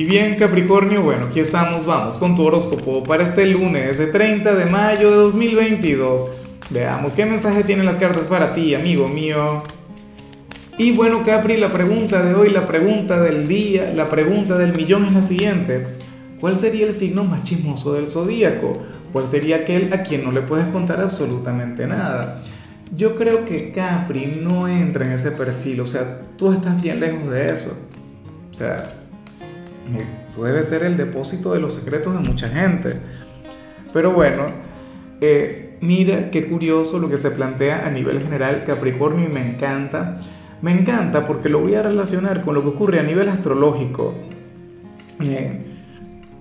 Y bien Capricornio, bueno, aquí estamos, vamos con tu horóscopo para este lunes, el 30 de mayo de 2022. Veamos qué mensaje tienen las cartas para ti, amigo mío. Y bueno Capri, la pregunta de hoy, la pregunta del día, la pregunta del millón es la siguiente. ¿Cuál sería el signo más chismoso del zodíaco? ¿Cuál sería aquel a quien no le puedes contar absolutamente nada? Yo creo que Capri no entra en ese perfil, o sea, tú estás bien lejos de eso. O sea, tú debes ser el depósito de los secretos de mucha gente. Pero bueno, eh, mira qué curioso lo que se plantea a nivel general Capricornio y me encanta. Me encanta porque lo voy a relacionar con lo que ocurre a nivel astrológico. Eh,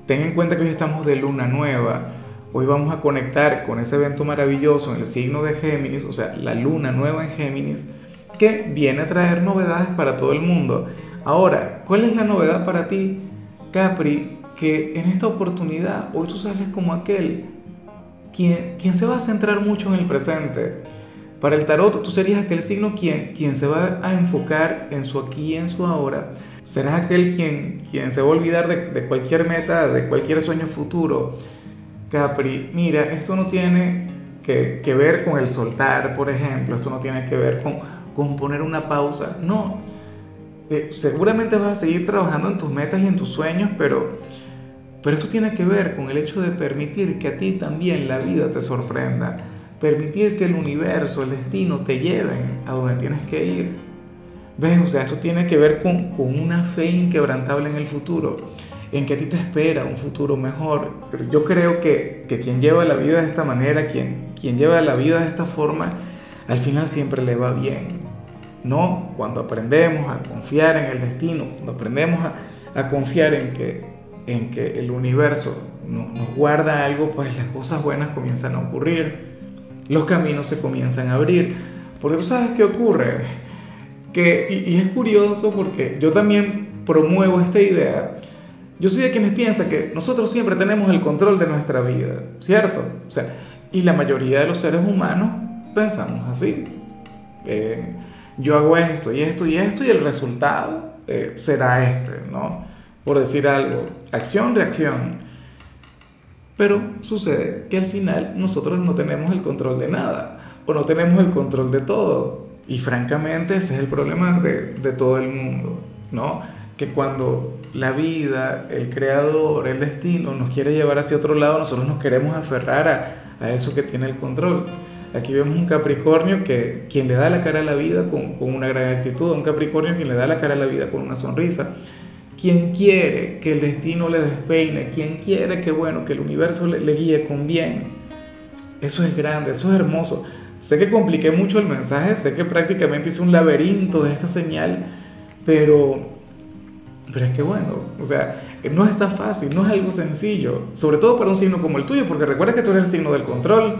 ten en cuenta que hoy estamos de luna nueva. Hoy vamos a conectar con ese evento maravilloso en el signo de Géminis, o sea, la luna nueva en Géminis, que viene a traer novedades para todo el mundo. Ahora, ¿cuál es la novedad para ti? Capri, que en esta oportunidad hoy tú sales como aquel quien, quien se va a centrar mucho en el presente. Para el tarot tú serías aquel signo quien, quien se va a enfocar en su aquí y en su ahora. Serás aquel quien, quien se va a olvidar de, cualquier meta, de cualquier sueño futuro. Capri, mira, esto no tiene que, que, ver con el soltar, por ejemplo, esto no tiene que ver con, con poner una pausa, no seguramente vas a seguir trabajando en tus metas y en tus sueños, pero, pero esto tiene que ver con el hecho de permitir que a ti también la vida te sorprenda, permitir que el universo, el destino te lleven a donde tienes que ir. ¿Ves? O sea, esto tiene que ver con, con una fe inquebrantable en el futuro, en que a ti te espera un futuro mejor. Pero yo creo que, que quien lleva la vida de esta manera, quien, quien lleva la vida de esta forma, al final siempre le va bien. No, cuando aprendemos a confiar en el destino, cuando aprendemos a, a confiar en que, en que el universo nos guarda algo, pues las cosas buenas comienzan a ocurrir, los caminos se comienzan a abrir. Porque tú sabes qué ocurre, que, y, y es curioso porque yo también promuevo esta idea. Yo soy de quienes piensan que nosotros siempre tenemos el control de nuestra vida, ¿cierto? O sea, y la mayoría de los seres humanos pensamos así. Eh, yo hago esto y esto y esto y el resultado eh, será este, ¿no? Por decir algo, acción, reacción. Pero sucede que al final nosotros no tenemos el control de nada o no tenemos el control de todo. Y francamente ese es el problema de, de todo el mundo, ¿no? Que cuando la vida, el creador, el destino nos quiere llevar hacia otro lado, nosotros nos queremos aferrar a, a eso que tiene el control. Aquí vemos un Capricornio que quien le da la cara a la vida con, con, una gran actitud, un Capricornio quien le da la cara a la vida con una sonrisa, quien quiere que el destino le despeine, quien quiere que bueno, que el universo le, le guíe con bien. Eso es grande, eso es hermoso. Sé que compliqué mucho el mensaje, sé que prácticamente hice un laberinto de esta señal, pero, pero es que bueno, o sea, no está fácil, no es algo sencillo, sobre todo para un signo como el tuyo, porque recuerda que tú eres el signo del control.